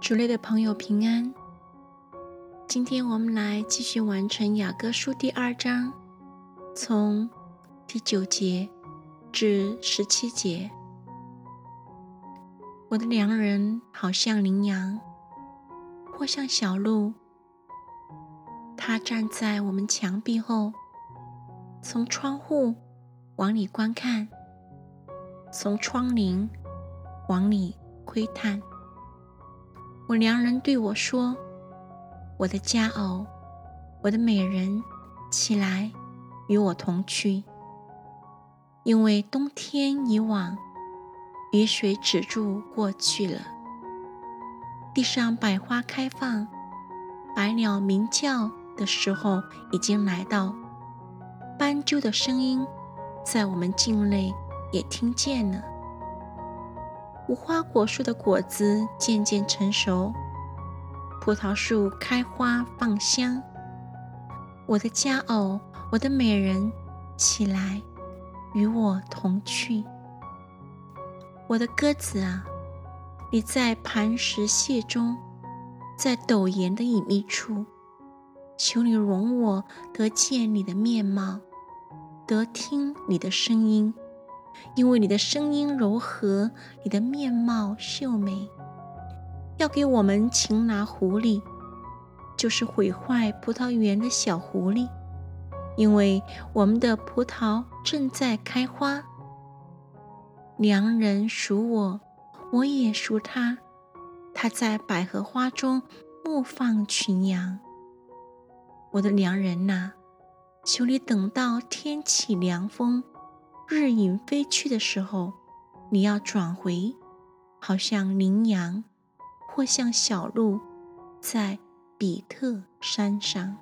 主内的朋友平安。今天我们来继续完成雅歌书第二章，从第九节至十七节。我的良人好像羚羊，或像小鹿。他站在我们墙壁后，从窗户往里观看，从窗棂往里窥探。我良人对我说：“我的佳偶，我的美人，起来，与我同去。因为冬天已往，雨水止住过去了。地上百花开放，百鸟鸣叫的时候已经来到。斑鸠的声音，在我们境内也听见了。”无花果树的果子渐渐成熟，葡萄树开花放香。我的佳偶，我的美人，起来，与我同去。我的鸽子啊，你在磐石屑中，在陡岩的隐秘处，求你容我得见你的面貌，得听你的声音。因为你的声音柔和，你的面貌秀美，要给我们擒拿狐狸，就是毁坏葡萄园的小狐狸。因为我们的葡萄正在开花，良人属我，我也属他。他在百合花中牧放群羊。我的良人呐，求你等到天起凉风。日影飞去的时候，你要转回，好像羚羊，或像小鹿，在比特山上。